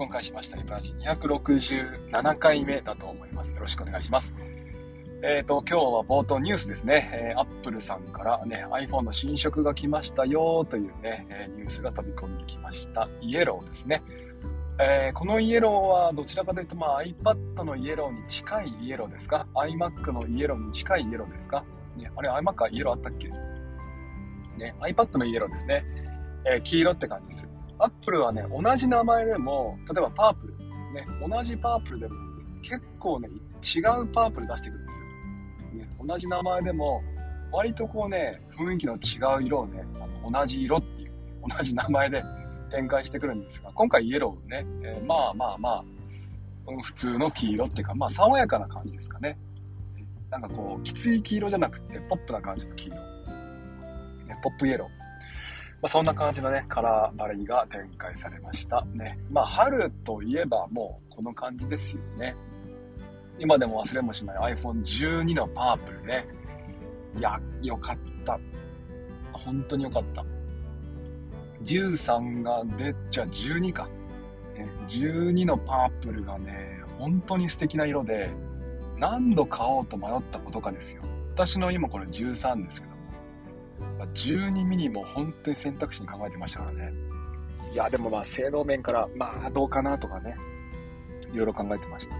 録音開始しました。リブラジ267回目だと思います。よろしくお願いします。えっ、ー、と、今日は冒頭ニュースですね。えー、Apple さんからね、iPhone の新色が来ましたよというね、えー、ニュースが飛び込んできました。イエローですね。えー、このイエローはどちらかというと、まあ、iPad のイエローに近いイエローですか ?iMac のイエローに近いイエローですか？ね、あれ iMac はイエローあったっけ？ね、iPad のイエローですね。えー、黄色って感じです。アップルはね、同じ名前でも、例えばパープル、ね、同じパープルでも結構ね、違うパープル出してくるんですよ。ね、同じ名前でも、割とこうね、雰囲気の違う色をね、あの同じ色っていう、同じ名前で展開してくるんですが、今回イエローね、えー、まあまあまあ、普通の黄色っていうか、まあ爽やかな感じですかね。なんかこう、きつい黄色じゃなくて、ポップな感じの黄色。ね、ポップイエロー。まあ、そんな感じのね、カラーバレーが展開されました。ね。まあ、春といえばもうこの感じですよね。今でも忘れもしない iPhone12 のパープルね。いや、よかった。本当によかった。13が出ちゃ12か。12のパープルがね、本当に素敵な色で、何度買おうと迷ったことかですよ。私の今これ13ですけ、12ミニも本当に選択肢に考えてましたからね。いや、でもまあ性能面から、まあどうかなとかね、いろいろ考えてました。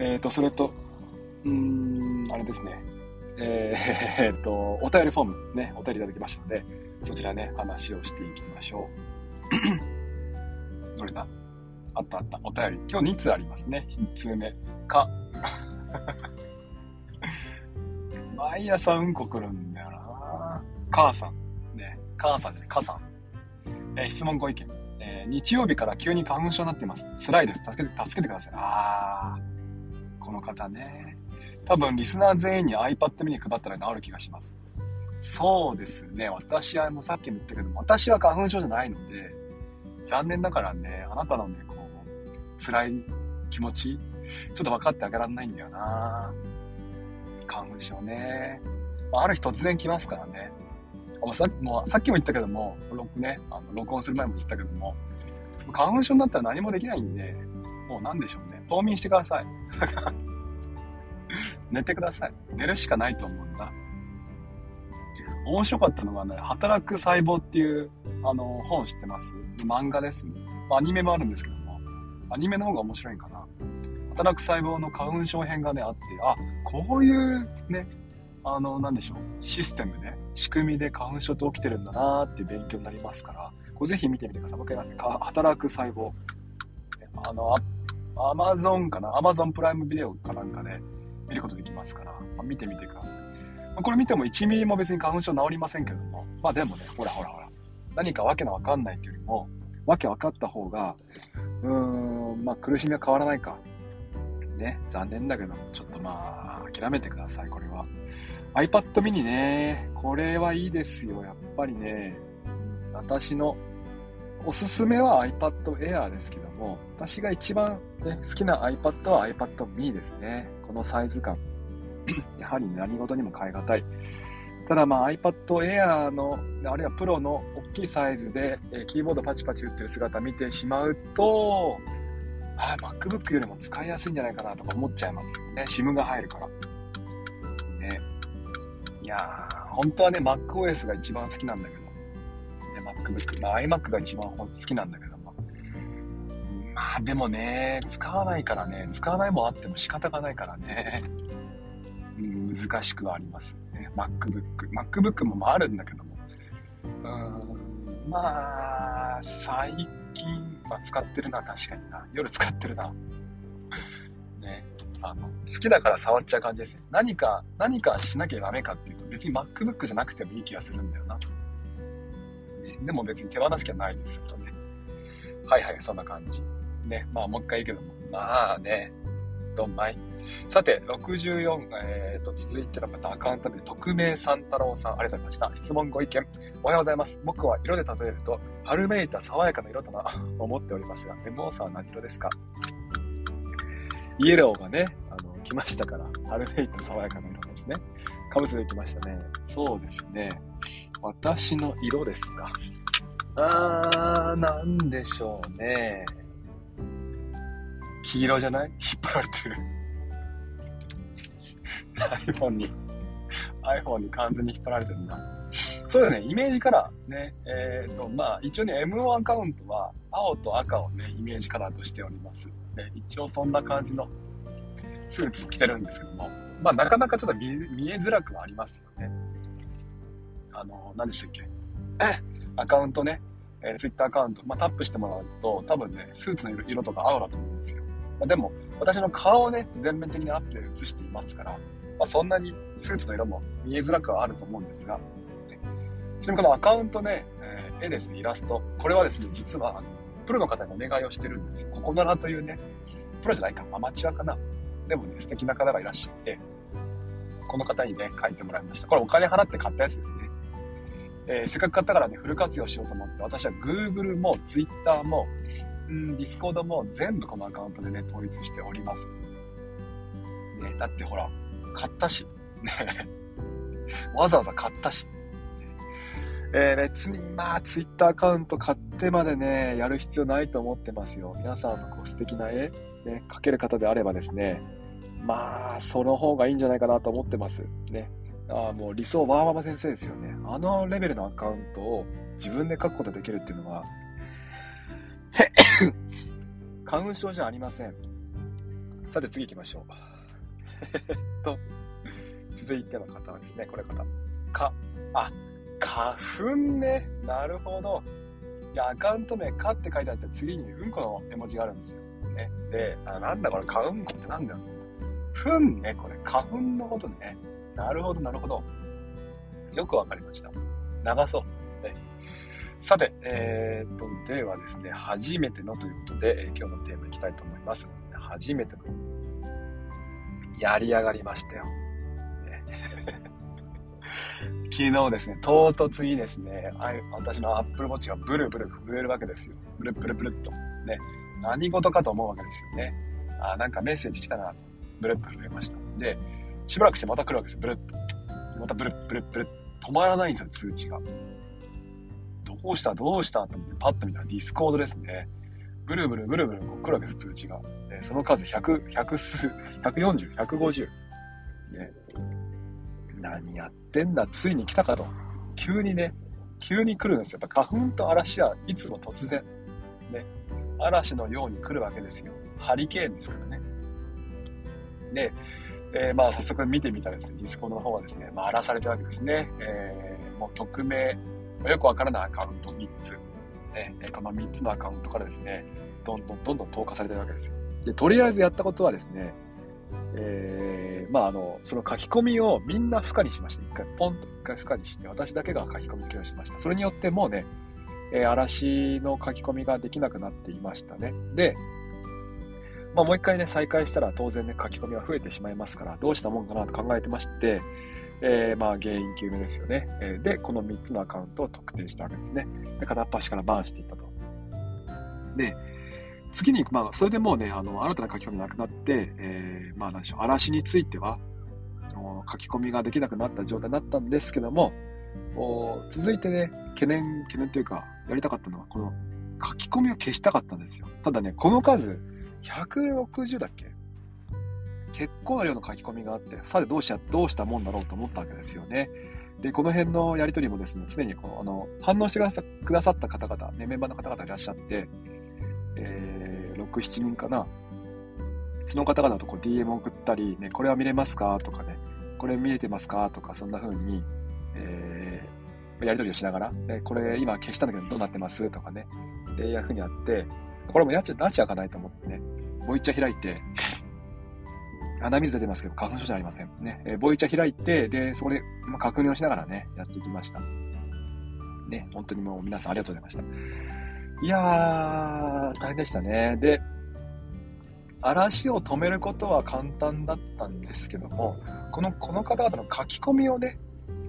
えっ、ー、と、それと、うーん、あれですね。えー、えー、と、お便りフォームね、お便りいただきましたので、そちらね、話をしていきましょう。どれだ？あったあった。お便り。今日2通ありますね。1通目。か。毎朝うんこ来るん。母さん、ね、母さんじゃない、母さん。えー、質問ご意見。えー、日曜日から急に花粉症になっています。辛いです。助けて、助けてください。あー、この方ね。多分、リスナー全員に iPad mini 配ったら治る気がします。そうですね。私はもうさっきも言ったけども、私は花粉症じゃないので、残念だからね、あなたのね、こう、辛い気持ち、ちょっと分かってあげられないんだよな花粉症ね。ある日突然来ますからね。さもうさっきも言ったけども、ね、あの録音する前も言ったけども、花粉症になったら何もできないんで、もう何でしょうね。冬眠してください。寝てください。寝るしかないと思うんだ。面白かったのがね、働く細胞っていうあの本知ってます？漫画ですね。アニメもあるんですけども、アニメの方が面白いんかな。働く細胞の花粉症編がね、あって、あ、こういうね、あの、なんでしょう、システムで、仕組みで花粉症って起きてるんだなーっていう勉強になりますから、これぜひ見てみてください。もう一回言いますね。働く細胞。あの、アマゾンかなアマゾンプライムビデオかなんかで見ることできますから、まあ、見てみてください。まあ、これ見ても1ミリも別に花粉症治りませんけども、まあでもね、ほらほらほら、何かわけのわかんないっていうよりも、わけ分かった方が、うーん、まあ苦しみは変わらないか。ね、残念だけども、ちょっとまあ、諦めてください、これは。iPad mini ね、これはいいですよ。やっぱりね、私のおすすめは iPad Air ですけども、私が一番、ね、好きな iPad は iPad mini ですね。このサイズ感。やはり何事にも変え難い。ただまあ iPad Air の、あるいはプロの大きいサイズで、えキーボードパチパチ打ってる姿見てしまうと、あ MacBook よりも使いやすいんじゃないかなとか思っちゃいますよね。SIM が入るから。やー、本当はね、MacOS が一番好きなんだけど、ね、MacBook、まあ、iMac が一番好きなんだけども、まあでもね、使わないからね、使わないもあっても仕方がないからね、うん、難しくはありますね。MacBook。MacBook もあるんだけども、うん、まあ、最近は使ってるな、確かにな。夜使ってるな。あの、好きだから触っちゃう感じですね。何か、何かしなきゃダメかっていうと、別に MacBook じゃなくてもいい気がするんだよな。でも別に手放す気はないですよね。はいはい、そんな感じ。ね、まあもう一回言うけども。まあね、どんまい。さて、64、えーと、続いての方、アカウント名、匿名さん太郎さん、ありがとうございました。質問ご意見、おはようございます。僕は色で例えると、春めいた爽やかな色とな、思っておりますが、メモーさんは何色ですか？イエローがね、あの、来ましたから、アルフェイト爽やかな色ですね。かぶせてきましたね。そうですね。私の色ですか。あー、なんでしょうね。黄色じゃない？引っ張られてる。iPhone に、iPhone に完全に引っ張られてるんだ。そうですね、イメージカラー。ね、えっ、ー、と、まあ、一応ね、M1 アカウントは青と赤をね、イメージカラーとしております。で、一応そんな感じのスーツを着てるんですけども、まあ、なかなかちょっと見えづらくはありますよね。あの、何でしたっけ？アカウントね、えー、Twitter アカウント、まあ、タップしてもらうと、多分ね、スーツの色とか青だと思うんですよ。まあ、でも、私の顔をね、全面的にアップで映していますから、まあ、そんなにスーツの色も見えづらくはあると思うんですが、ちなみにこのアカウントね、えー、絵ですね、イラスト。これはですね、実は、プロの方にお願いをしてるんですよ。ここならというね、プロじゃないか、アマチュアかな。でもね、素敵な方がいらっしゃって、この方にね、書いてもらいました。これお金払って買ったやつですね。えー、せっかく買ったからね、フル活用しようと思って、私は Google も Twitter も、うん、Discord も全部このアカウントでね、統一しております。ね、だってほら、買ったし、ね、わざわざ買ったし。えー、別にまあ、Twitter アカウント買ってまでね、やる必要ないと思ってますよ。皆さんのこう素敵な絵、ね、描ける方であればですね、まあ、その方がいいんじゃないかなと思ってます。ね。あもう理想ワーママ先生ですよね。あのレベルのアカウントを自分で書くことできるっていうのは、花粉症じゃありません。さて次行きましょう。えっと、続いての方はですね、これ方。か、あ、花粉ね。なるほど。いや、アカウント名、かって書いてあって次にうんこの絵文字があるんですよ。ね。で、あなんだこれ、花粉こってなんだよ。ふんね、これ、花粉のことね。なるほど、なるほど。よくわかりました。長そう。ね、さて、えー、っと、ではですね、初めてのということで、えー、今日のテーマいきたいと思います。初めての。やり上がりましたよ。ね、昨日ですね、唐突にですね、私の Apple Watch がブルブル震えるわけですよ。ブルブルブルっと。ね、何事かと思うわけですよね。あ、なんかメッセージ来たな、とブルッと震えました。で、しばらくしてまた来るわけですよ。ブルッと。またブルブルブルッ。止まらないんですよ、通知が。どうしたどうしたと思ってパッと見たらディスコードですね。ブルブルブルブルこう来るわけです、通知が。でその数100、100数、140、150。ね。何やってんだ、ついに来たかと。急にね、急に来るんですよ。やっぱ花粉と嵐はいつも突然。ね。嵐のように来るわけですよ。ハリケーンですからね。で、えー、まあ早速見てみたらですね、ディスコードの方はですね、まあ、荒らされてるわけですね。えー、もう匿名、よくわからないアカウント3つ。ね、この3つのアカウントからですね、どんどんどんどん投下されてるわけですよ。で、とりあえずやったことはですね、えー、まああの、その書き込みをみんな不可にしました。一回ポンと一回不可にして、私だけが書き込みをしました。それによってもうね、えー、嵐の書き込みができなくなっていましたね。で、まあ、もう一回ね、再開したら当然ね、書き込みは増えてしまいますから、どうしたもんかなと考えてまして、えー、まあ原因究明ですよね。えー、で、この3つのアカウントを特定したわけですね。で、片っ端からバーンしていったと。で、次に、まあ、それでもうね、あの、新たな書き込みがなくなって、えー、まあ、なんでしょう、嵐については、書き込みができなくなった状態になったんですけども、続いてね、懸念、懸念というか、やりたかったのは、この書き込みを消したかったんですよ。ただね、この数、160だっけ？結構な量の書き込みがあって、さてどうしどうしたもんだろうと思ったわけですよね。で、この辺のやりとりもですね、常にこうあの反応してくださった方々、ね、メンバーの方々いらっしゃって、えー、6、7人かな。その方々とこう DM 送ったり、ね、これは見れますか？とかね、これ見えてますか？とか、そんな風に、えー、やりとりをしながら、ね、これ今消したんだけどどうなってます？とかね、えー、いう風にやって、これもやち、らち開かないと思ってね、ボイチャ開いて、鼻水出てますけど、花粉症じゃありません。ね、えー、ボイチャ開いて、で、そこで、まあ、確認をしながらね、やっていきました。ね、本当にもう皆さんありがとうございました。いやー、大変でしたね。で、嵐を止めることは簡単だったんですけども、この、この方々の書き込みをね、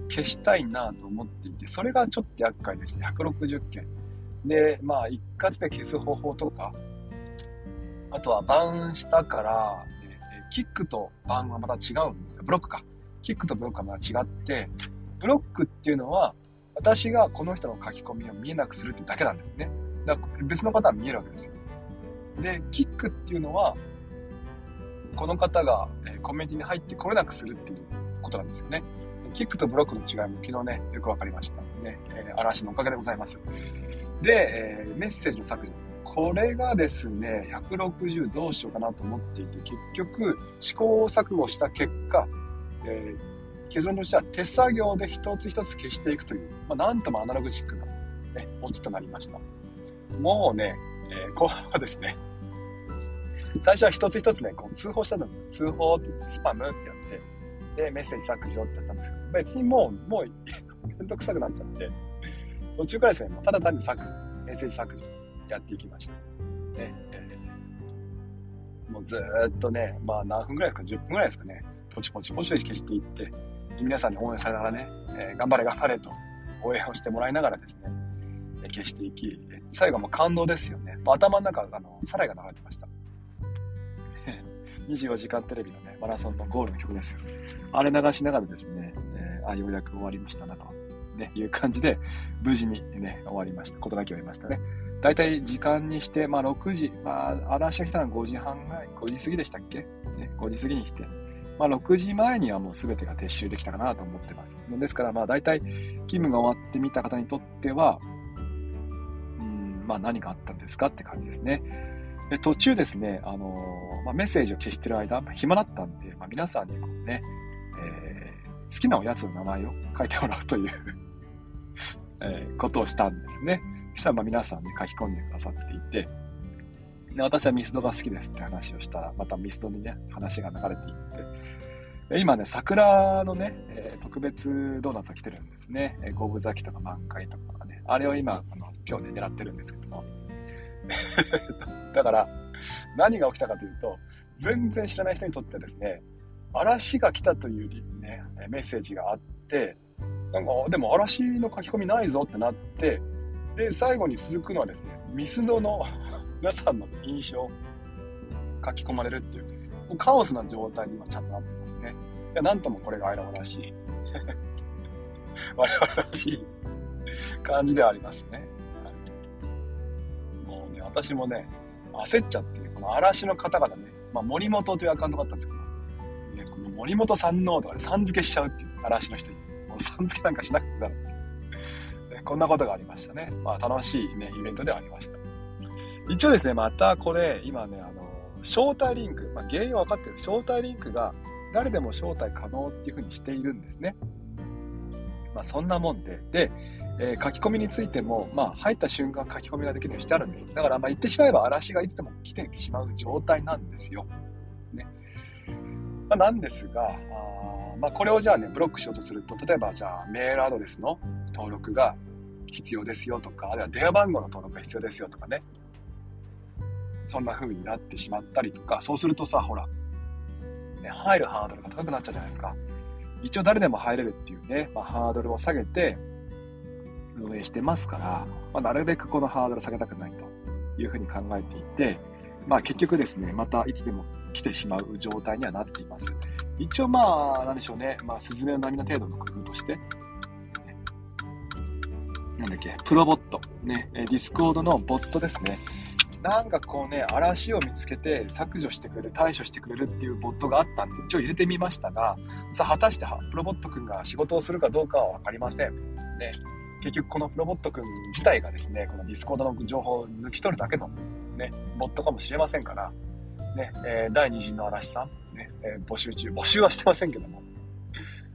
消したいなと思っていて、それがちょっと厄介でした。160件。で、まあ、一括で消す方法とか、あとはバウンしたから、キックとバウンはまた違うんですよ。ブロックか。キックとブロックはまた違って、ブロックっていうのは、私がこの人の書き込みを見えなくするってだけなんですね。だから別の方は見えるわけですよ。で、キックっていうのは、この方が、コミュニティに入ってこれなくするっていうことなんですよね。キックとブロックの違いも昨日ね、よくわかりました。ね、えー、嵐のおかげでございます。で、えー、メッセージの削除。これがですね、160どうしようかなと思っていて、結局、試行錯誤した結果、えー、結論としては手作業で一つ一つ消していくという、まあ、なんともアナログチックな、ね、オチとなりました。もうね、えー、後半はですね、最初は一つ一つね、こう通報したんです。通報ってスパムってやって、で、メッセージ削除ってやったんですけど、別にもう、もうめんどくさくなっちゃって、途中からですね、もうただ単に削除、メッセージ削除やっていきました。ねえ、もうずっとね、まあ何分ぐらいですか、10分ぐらいですかね、ポチポチポチポチ消していって、皆さんに応援されながらね、えー、頑張れ頑張れと応援をしてもらいながらですね、消していき、最後も感動ですよね。頭の中、あの、サライが流れてました。24時間テレビのね、マラソンのゴールの曲ですよ。あれ流しながらですね、えー、あ、ようやく終わりましたなと、ね、いう感じで、無事にね、終わりました。ことだけ終わりましたね。だいたい時間にして、まあ6時、まあ嵐が来たのは5時半ぐらい、5時過ぎでしたっけ？ね、5時過ぎに来て、まあ6時前にはもう全てが撤収できたかなと思ってます。ですからまあ大体勤務が終わってみた方にとっては、まあ何があったんですかって感じですね。で途中ですね、あの、まあ、メッセージを消してる間、まあ、暇だったんで、まあ、皆さんにこうね、えー、好きなおやつの名前を書いてもらうという えー、ことをしたんですね。そしたらまあ皆さんね、書き込んでくださっていて、で私はミスドが好きですって話をしたら、またミスドにね、話が流れていって、今ね、桜のね、特別ドーナツが来てるんですね。五分咲きとか満開とかね。あれを今、あの、今日ね、狙ってるんですけども。だから、何が起きたかというと、全然知らない人にとってはですね、嵐が来たというね、メッセージがあって、なんか、でも嵐の書き込みないぞってなって、で、最後に続くのはですね、ミスドの 皆さんの印象、書き込まれるっていう、もうカオスな状態に今ちゃんとなってますね。いや、なんともこれが我々らしい。我々らしい感じではありますね。もうね、私もね、焦っちゃって、この嵐の方々ね、まあ、森本というアカウントがあったんですけど、ね、この森本さんのとかでさん付けしちゃうっていう、嵐の人に。もうさん付けなんかしなくてだろうって。こんなことがありましたね。まあ、楽しいね、イベントではありました。一応ですね、またこれ、今ね、あの、招待リンク、まあ、原因は分かってる。招待リンクが誰でも招待可能っていうふうにしているんですね。まあ、そんなもんで。で、えー、書き込みについても、まあ、入った瞬間書き込みができるようにしてあるんです。だから、まあ、言ってしまえば嵐がいつでも来てしまう状態なんですよ。ね。まあ、なんですが、あまあ、これをじゃあね、ブロックしようとすると、例えばじゃあメールアドレスの登録が必要ですよとか、あるいは電話番号の登録が必要ですよとかね。そんな風になってしまったりとか、そうするとさ、ほら、ね、入るハードルが高くなっちゃうじゃないですか。一応誰でも入れるっていうね、まあ、ハードルを下げて、運営してますから、まあ、なるべくこのハードル下げたくないというふうに考えていて、まあ、結局ですね、またいつでも来てしまう状態にはなっています。一応まあ、なんでしょうね、まあ、スズメの涙の程度の工夫として、なんだっけ、 ProBot、ね、ディスコードのボットですね。なんかこうね、荒らしを見つけて削除してくれる、対処してくれるっていうボットがあったんで、一応入れてみましたが、さあ果たしてプロボット君が仕事をするかどうかは分かりません。ね、結局このプロボット君自体がですね、このディスコードの情報を抜き取るだけの、ね、ボットかもしれませんから、ね、えー、第2陣の荒らしさん、ね、えー、募集中、募集はしてませんけども、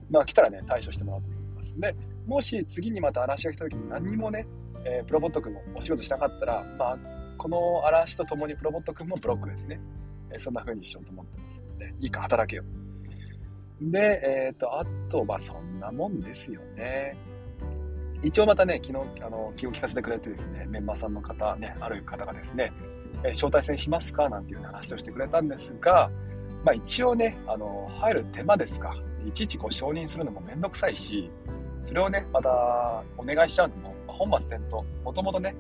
まあ来たらね、対処してもらおうと思います。で、もし次にまた荒らしが来た時に何もね、えー、プロボット君もお仕事しなかったら、まあ、この荒らしと共にプロボット君もブロックですね。えー、そんな風にしようと思ってますので、いいか働けよ。で、えっ、ー、と、あと、まあそんなもんですよね。一応またね、昨日、あの、気を利かせてくれてですね、メンバーさんの方、ね、ある方がですね、えー、招待制しますかなんていう話をしてくれたんですが、まあ一応ね、あの、入る手間ですか。いちいちこう承認するのもめんどくさいし、それをね、またお願いしちゃうのもま、本末転倒。もともとね、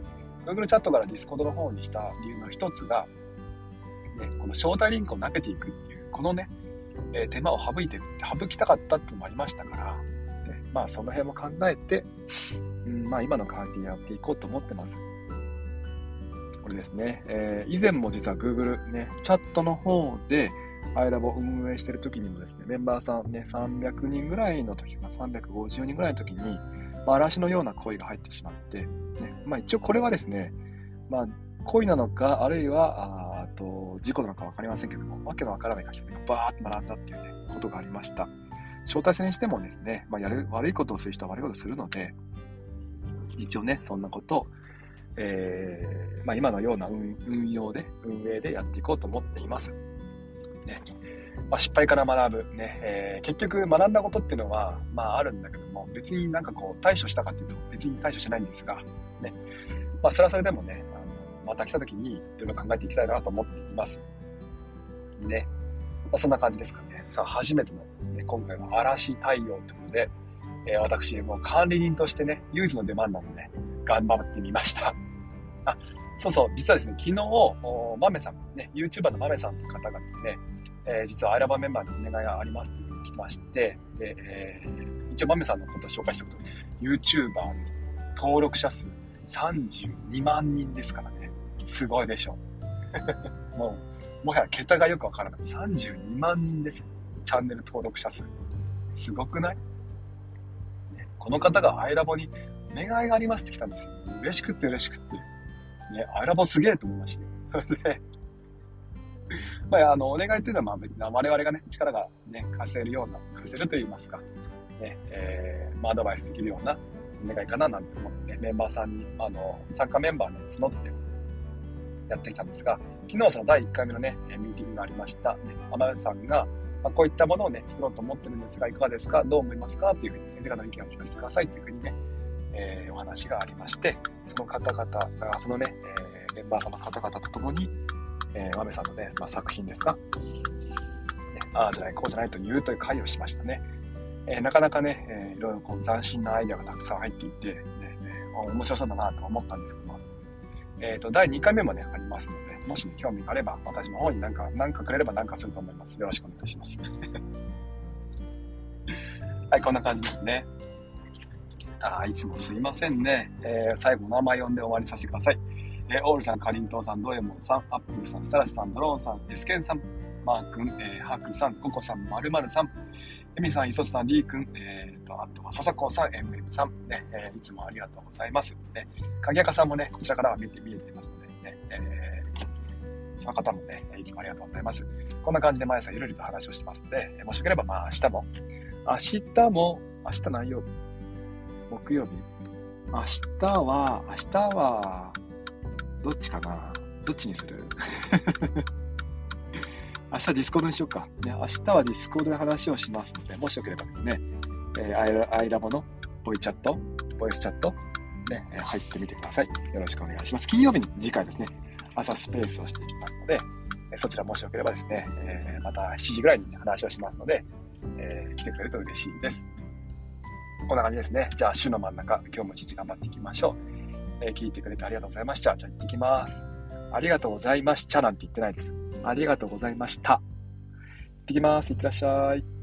Google チャットから Discord の方にした理由の一つが、ね、この招待リンクを投げていくっていう、このね、えー、手間を省いて、省きたかったっていうのもありましたから、まあその辺も考えて、うん、まあ今の感じでやっていこうと思ってます。これですね、えー、以前も実は Google ね、チャットの方で、アイラボ運営してる時にもですね、メンバーさんね、300人ぐらいの時か、350人ぐらいの時に、まあ、嵐のような声が入ってしまって、ね、まあ一応これはですね、まあ恋なのか、あるいは、あと、事故なのか分かりませんけども、わけのわからない書き込みがバーっと並んだっていうね、ことがありました。招待制にしてもですね、まあ、やる、悪いことをする人は悪いことをするので、一応ね、そんなことを、えー、まあ、今のような運用で、運営でやっていこうと思っています。ね。まあ、失敗から学ぶ。ね、えー、結局学んだことっていうのは、まああるんだけども、別になんかこう対処したかっていうと別に対処しないんですが、ね。まあそれはそれでもね、あのまた来た時にいろいろ考えていきたいなと思っています。ね。まあ、そんな感じですかね。さあ、初めての、ね、今回は嵐対応ということで、えー、私、もう管理人としてね、唯一の出番なので、頑張ってみました。あ、そうそう、実はですね、昨日、まめさん、ね、YouTuber のまめさんという方がですね、えー、実はアイラバメンバーにお願いがありますというふうに来てまして、で、えー、一応まめさんのことを紹介しておくと、YouTuber です。ね登録者数32万人ですからね。すごいでしょう。もう、もはや桁がよくわからない。32万人ですよ。チャンネル登録者数。すごくない、ね、この方がアイラボにお願いがありますって来たんですよ。嬉しくって嬉しくって。ね、アイラボすげえと思いまして。で、まあ、あの、お願いというのは、まあ、我々がね、力がね、貸せるような、貸せると言いますか、ね、えー、まあ、アドバイスできるようなお願いかななんて思ってね、メンバーさんに、あの、参加メンバーに募ってやってきたんですが、昨日その第1回目のね、ミーティングがありました。ね、天海さんが、まあ、こういったものをね、作ろうと思ってるんですが、いかがですか？どう思いますか？っていうふうに先生方の意見を聞かせてくださいというふうにね、えー、お話がありまして、その方々、そのね、えー、メンバー様の方々と共に、えー、豆さんのね、まあ、作品ですか、ね、ああじゃない、こうじゃないと言うという会をしましたね。えー、なかなかね、えー、いろいろこう斬新なアイデアがたくさん入っていて、ね、面白そうだなと思ったんですけども、えっ、ー、と、第2回目もね、ありますので、もし、ね、興味があれば、私の方になんか、なんかくれればなんかすると思います。よろしくお願いします。はい、こんな感じですね。あ、いつもすいませんね。えー、最後、名前呼んで終わりさせてください。えー、オールさん、かりんとうさん、ドエモンさん、アップルさん、スタラスさん、ドローンさん、エスケンさん、マー君、えー、ハクさん、ココさん、まるまるさん、エミさん、イソスさん、リー君、えーと、あとは、笹子さん、MM さん、ね、えー、いつもありがとうございます。ね、鍵垢さんもね、こちらからは見て、見えていますので、その方もね、いつもありがとうございます。こんな感じで毎朝ゆるりと話をしてますので、もしよければ、まあ、明日も、明日も、明日何曜日？木曜日？明日は、明日は、どっちかな？どっちにする？明日ディスコードにしようか。ね、明日はディスコードで話をしますので、もしよければですね、えー、アイラボのボイチャット、ボイスチャット、ね、入ってみてください。よろしくお願いします。金曜日に次回ですね、朝スペースをしていきますので、そちらもしよければですね、え、また7時ぐらいに話をしますので、え、来てくれると嬉しいです。こんな感じですね。じゃあ、週の真ん中、今日も一日頑張っていきましょう。え、聞いてくれてありがとうございました。じゃあ行ってきます。ありがとうございましたなんて言ってないです。ありがとうございました。行ってきます。いってらっしゃい。